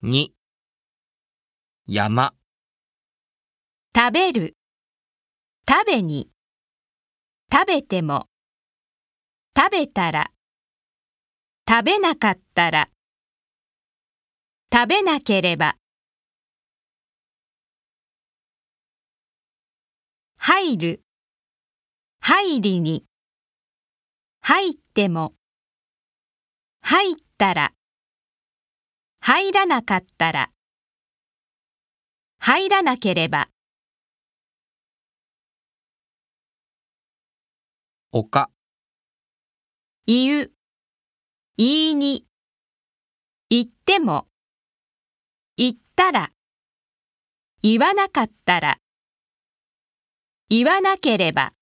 2山。食べる、食べに、食べても、食べたら、食べなかったら、食べなければ、入る、入りに、入っても、入ったら、入らなかったら、入らなければ、丘言う、言いに、言っても、言ったら、言わなかったら、言わなければ、